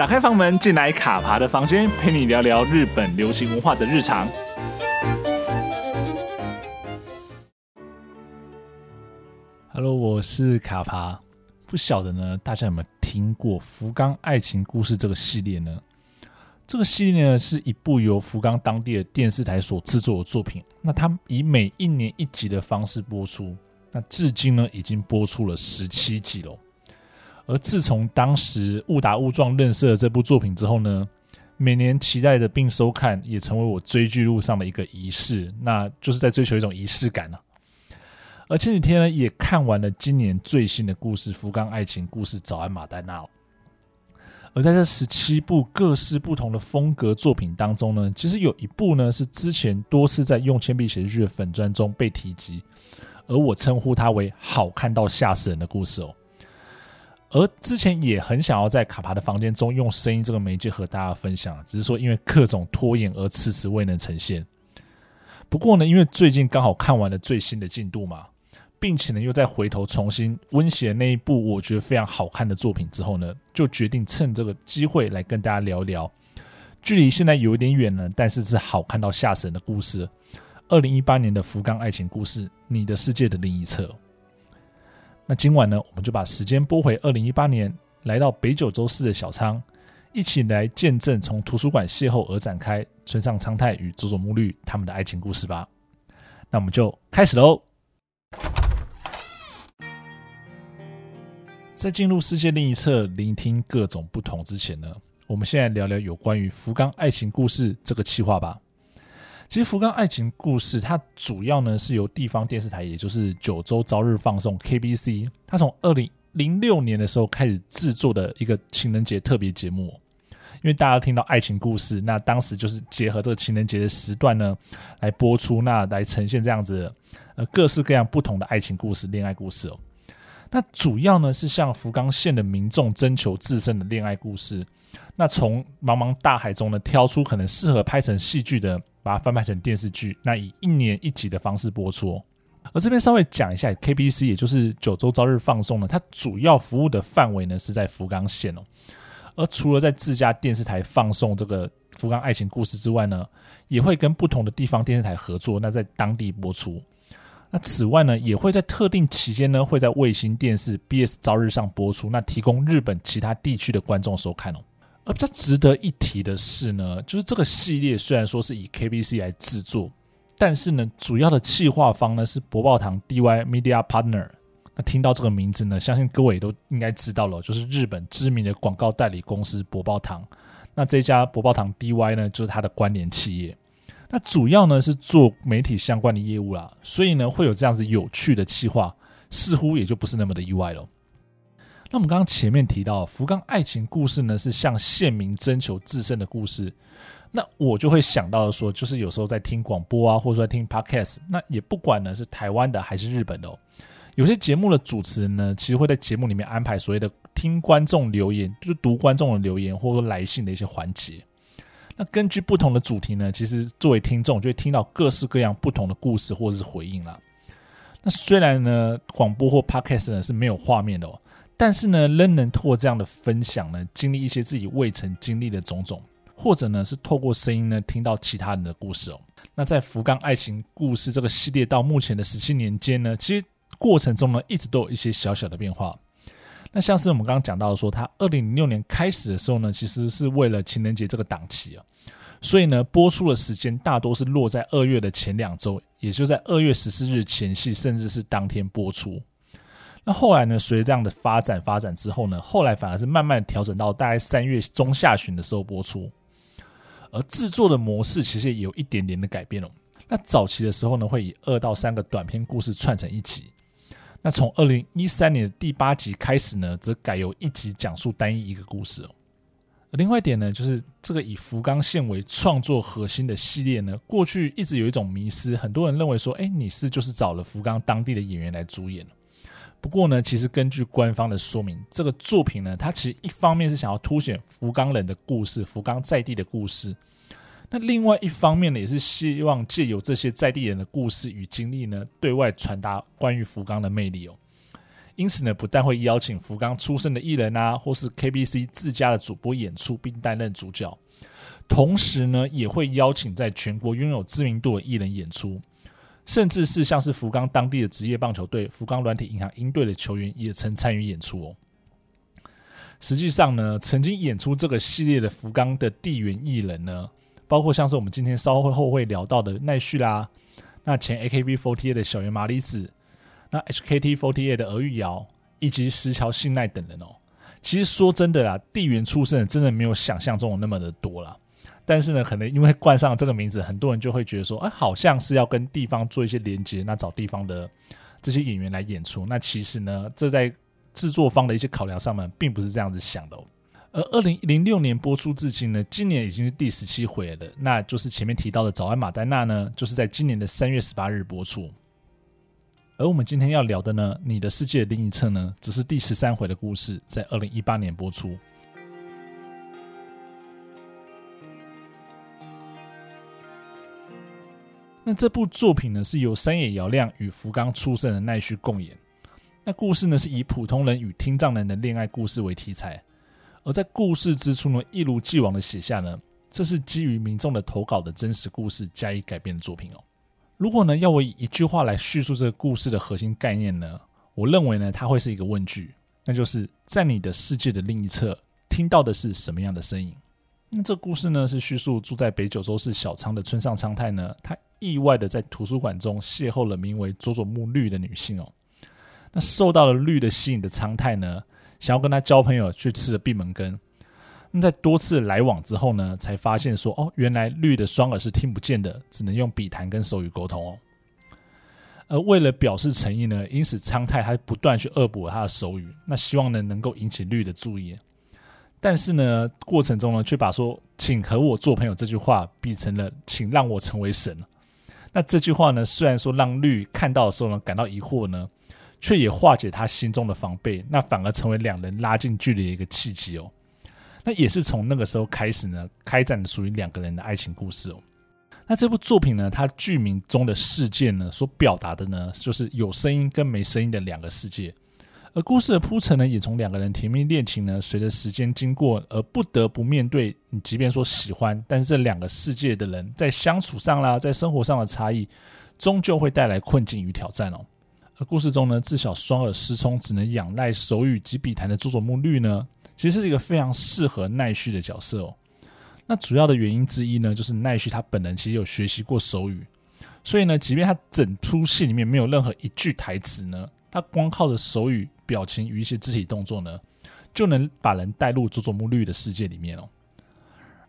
打开房门，进来卡爬的房间，陪你聊聊日本流行文化的日常。Hello，我是卡爬。不晓得呢，大家有没有听过福冈爱情故事这个系列呢？这个系列呢，是一部由福冈当地的电视台所制作的作品。那它以每一年一集的方式播出，那至今呢，已经播出了十七集了。而自从当时误打误撞认识了这部作品之后呢，每年期待的并收看，也成为我追剧路上的一个仪式，那就是在追求一种仪式感啊。而前几天呢，也看完了今年最新的故事《福冈爱情故事：早安马丹娜》。而在这十七部各式不同的风格作品当中呢，其实有一部呢是之前多次在用铅笔写日的粉专中被提及，而我称呼它为好看到吓死人的故事哦。而之前也很想要在卡帕的房间中用声音这个媒介和大家分享，只是说因为各种拖延而迟迟未能呈现。不过呢，因为最近刚好看完了最新的进度嘛，并且呢又再回头重新温习了那一部我觉得非常好看的作品之后呢，就决定趁这个机会来跟大家聊聊，距离现在有一点远了，但是是好看到吓死人的故事。二零一八年的福冈爱情故事，你的世界的另一侧。那今晚呢，我们就把时间拨回二零一八年，来到北九州市的小仓，一起来见证从图书馆邂逅而展开村上昌太与佐佐木绿他们的爱情故事吧。那我们就开始喽。在进入世界另一侧，聆听各种不同之前呢，我们先来聊聊有关于福冈爱情故事这个企划吧。其实福冈爱情故事，它主要呢是由地方电视台，也就是九州朝日放送 （KBC），它从二零零六年的时候开始制作的一个情人节特别节目。因为大家听到爱情故事，那当时就是结合这个情人节的时段呢来播出，那来呈现这样子呃各式各样不同的爱情故事、恋爱故事哦。那主要呢是向福冈县的民众征求自身的恋爱故事，那从茫茫大海中呢挑出可能适合拍成戏剧的。把它翻拍成电视剧，那以一年一集的方式播出。而这边稍微讲一下，KBC 也就是九州朝日放送呢，它主要服务的范围呢是在福冈县哦。而除了在自家电视台放送这个福冈爱情故事之外呢，也会跟不同的地方电视台合作，那在当地播出。那此外呢，也会在特定期间呢，会在卫星电视 BS 朝日上播出，那提供日本其他地区的观众收看哦。而比较值得一提的是呢，就是这个系列虽然说是以 KBC 来制作，但是呢，主要的企划方呢是博报堂 DY Media Partner。那听到这个名字呢，相信各位都应该知道了，就是日本知名的广告代理公司博报堂。那这家博报堂 DY 呢，就是它的关联企业。那主要呢是做媒体相关的业务啦，所以呢会有这样子有趣的企划，似乎也就不是那么的意外了。那我们刚刚前面提到福冈爱情故事呢，是向县民征求自身的故事。那我就会想到说，就是有时候在听广播啊，或者说在听 podcast，那也不管呢是台湾的还是日本的哦，有些节目的主持人呢，其实会在节目里面安排所谓的听观众留言，就是读观众的留言或者说来信的一些环节。那根据不同的主题呢，其实作为听众就会听到各式各样不同的故事或者是回应啦。那虽然呢，广播或 podcast 呢是没有画面的哦。但是呢，仍能透过这样的分享呢，经历一些自己未曾经历的种种，或者呢是透过声音呢听到其他人的故事哦。那在福冈爱情故事这个系列到目前的十七年间呢，其实过程中呢一直都有一些小小的变化。那像是我们刚刚讲到说，它二零零六年开始的时候呢，其实是为了情人节这个档期啊，所以呢播出的时间大多是落在二月的前两周，也就在二月十四日前夕，甚至是当天播出。那后来呢，随着这样的发展发展之后呢，后来反而是慢慢调整到大概三月中下旬的时候播出，而制作的模式其实也有一点点的改变了。那早期的时候呢，会以二到三个短篇故事串成一集。那从二零一三年的第八集开始呢，则改由一集讲述单一一个故事哦。另外一点呢，就是这个以福冈县为创作核心的系列呢，过去一直有一种迷失，很多人认为说，哎，你是就是找了福冈当地的演员来主演。不过呢，其实根据官方的说明，这个作品呢，它其实一方面是想要凸显福冈人的故事，福冈在地的故事；那另外一方面呢，也是希望借由这些在地人的故事与经历呢，对外传达关于福冈的魅力哦。因此呢，不但会邀请福冈出身的艺人啊，或是 KBC 自家的主播演出并担任主角，同时呢，也会邀请在全国拥有知名度的艺人演出，甚至是像是福冈当地的职业棒球队福冈软体银行鹰队的球员也曾参与演出哦。实际上呢，曾经演出这个系列的福冈的地缘艺人呢，包括像是我们今天稍后会聊到的奈绪啦，那前 AKB48 的小圆麻里子。那 HKT48 的儿玉瑶以及石桥信奈等人哦，其实说真的啦，地缘出身真的没有想象中的那么的多啦。但是呢，可能因为冠上这个名字，很多人就会觉得说，哎，好像是要跟地方做一些连接，那找地方的这些演员来演出。那其实呢，这在制作方的一些考量上面，并不是这样子想的哦。而二零零六年播出至今呢，今年已经是第十七回了，那就是前面提到的《早安玛丹娜》呢，就是在今年的三月十八日播出。而我们今天要聊的呢，《你的世界的另一侧》呢，只是第十三回的故事，在二零一八年播出。那这部作品呢，是由山野遥亮与福冈出身的奈绪共演。那故事呢，是以普通人与听障人的恋爱故事为题材，而在故事之初呢，一如既往的写下呢，这是基于民众的投稿的真实故事加以改编的作品哦。如果呢，要我以一句话来叙述这个故事的核心概念呢，我认为呢，它会是一个问句，那就是在你的世界的另一侧，听到的是什么样的声音？那这故事呢，是叙述住在北九州市小仓的村上昌太呢，他意外的在图书馆中邂逅了名为佐佐木绿的女性哦。那受到了绿的吸引的昌太呢，想要跟她交朋友，去吃了闭门羹。那在多次来往之后呢，才发现说哦，原来绿的双耳是听不见的，只能用笔谈跟手语沟通哦。而为了表示诚意呢，因此昌太还不断去恶补他的手语，那希望呢能够引起绿的注意。但是呢，过程中呢，却把说“请和我做朋友”这句话比成了“请让我成为神”。那这句话呢，虽然说让绿看到的时候呢感到疑惑呢，却也化解他心中的防备，那反而成为两人拉近距离的一个契机哦。那也是从那个时候开始呢，开展属于两个人的爱情故事哦。那这部作品呢，它剧名中的事件呢，所表达的呢，就是有声音跟没声音的两个世界。而故事的铺陈呢，也从两个人甜蜜恋情呢，随着时间经过而不得不面对，你即便说喜欢，但是这两个世界的人在相处上啦，在生活上的差异，终究会带来困境与挑战哦。而故事中呢，自小双耳失聪，只能仰赖手语及笔谈的佐佐木绿呢，其实是一个非常适合奈绪的角色哦。那主要的原因之一呢，就是奈绪他本人其实有学习过手语，所以呢，即便他整出戏里面没有任何一句台词呢，他光靠着手语、表情与一些肢体动作呢，就能把人带入佐佐木绿的世界里面哦。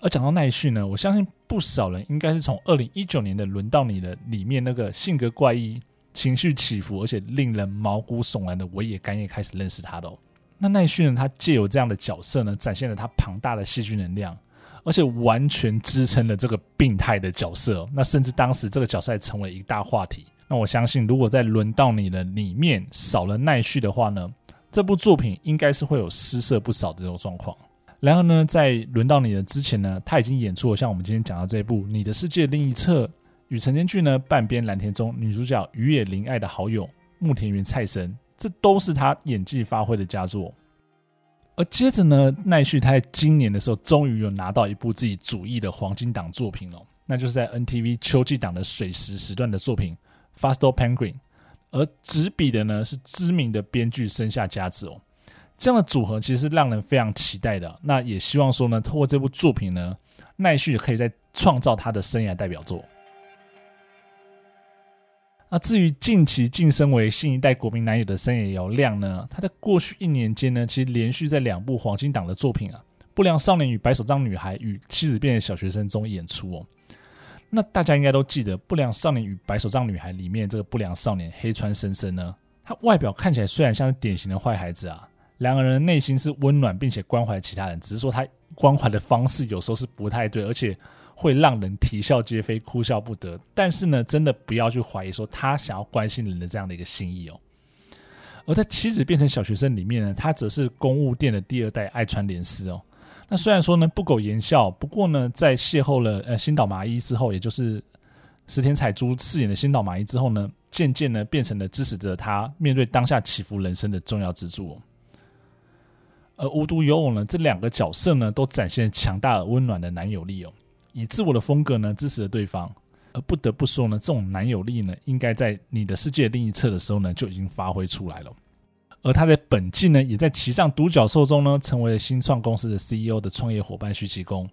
而讲到奈绪呢，我相信不少人应该是从二零一九年的《轮到你了》里面那个性格怪异、情绪起伏而且令人毛骨悚然的尾野干叶开始认识他的哦。那奈绪呢？他借由这样的角色呢，展现了他庞大的戏剧能量，而且完全支撑了这个病态的角色。那甚至当时这个角色还成为一大话题。那我相信，如果在轮到你的里面少了奈绪的话呢，这部作品应该是会有失色不少的这种状况。然后呢，在轮到你的之前呢，他已经演出了像我们今天讲到这一部《你的世界另一侧》，与成田俊呢半边蓝田中女主角雨野綾爱的好友木田原菜生。这都是他演技发挥的佳作，而接着呢，奈绪他在今年的时候终于有拿到一部自己主义的黄金档作品了，那就是在 NTV 秋季档的水时时段的作品《Fast Penguin》，而执笔的呢是知名的编剧生下佳子哦，这样的组合其实是让人非常期待的。那也希望说呢，透过这部作品呢，奈绪可以再创造他的生涯代表作。那至于近期晋升为新一代国民男友的森野遥亮呢，他在过去一年间呢，其实连续在两部黄金档的作品啊，《不良少年与白手杖女孩》与《妻子变的小学生》中演出哦。那大家应该都记得，《不良少年与白手杖女孩》里面这个不良少年黑川生生呢，他外表看起来虽然像是典型的坏孩子啊，两个人内心是温暖并且关怀其他人，只是说他关怀的方式有时候是不太对，而且。会让人啼笑皆非、哭笑不得。但是呢，真的不要去怀疑说他想要关心人的这样的一个心意哦。而在妻子变成小学生里面呢，他则是公务店的第二代爱川莲司哦。那虽然说呢不苟言笑，不过呢，在邂逅了呃新岛麻衣之后，也就是石田彩珠饰演的新岛麻衣之后呢，渐渐呢变成了支持着他面对当下起伏人生的重要支柱。而无独有偶呢，这两个角色呢都展现强大而温暖的男友力哦，以自我的风格呢支持了对方。而不得不说呢，这种男友力呢，应该在你的世界另一侧的时候呢就已经发挥出来了。而他在本季呢，也在骑上独角兽中呢，成为了新创公司的 CEO 的创业伙伴须崎功。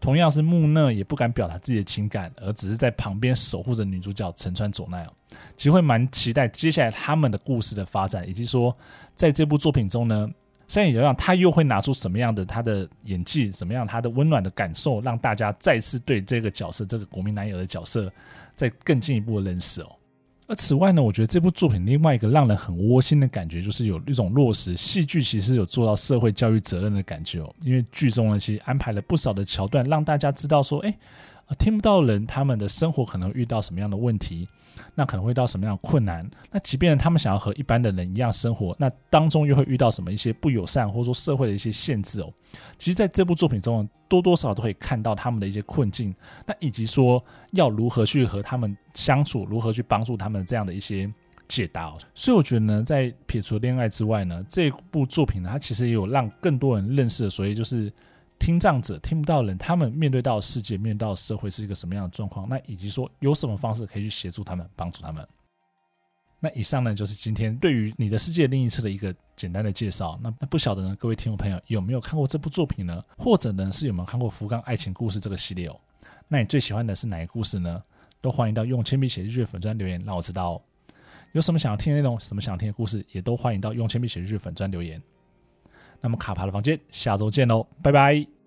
同样是木讷，也不敢表达自己的情感，而只是在旁边守护着女主角陈川佐奈哦。其实会蛮期待接下来他们的故事的发展，以及说在这部作品中呢，山野遥亮他又会拿出什么样的他的演技，什么样他的温暖的感受，让大家再次对这个角色，这个国民男友的角色，再更进一步的认识哦。而此外呢，我觉得这部作品另外一个让人很窝心的感觉，就是有一种落实戏剧其实有做到社会教育责任的感觉哦。因为剧中呢，其实安排了不少的桥段，让大家知道说，哎。听不到人，他们的生活可能遇到什么样的问题，那可能会遇到什么样的困难。那即便他们想要和一般的人一样生活，那当中又会遇到什么一些不友善，或者说社会的一些限制哦。其实，在这部作品中，多多少少都可以看到他们的一些困境，那以及说要如何去和他们相处，如何去帮助他们这样的一些解答哦。所以，我觉得呢，在撇除恋爱之外呢，这部作品呢，它其实也有让更多人认识，所以就是。听障者听不到人，他们面对到世界、面对到社会是一个什么样的状况？那以及说有什么方式可以去协助他们、帮助他们？那以上呢，就是今天对于你的世界另一侧的一个简单的介绍。那那不晓得呢，各位听众朋友有没有看过这部作品呢？或者呢，是有没有看过《福冈爱情故事》这个系列哦？那你最喜欢的是哪一个故事呢？都欢迎到用铅笔写日剧粉砖留言，让我知道哦。有什么想要听的内容，什么想听的故事，也都欢迎到用铅笔写日剧粉砖留言。那么卡牌的房间，下周见喽，拜拜。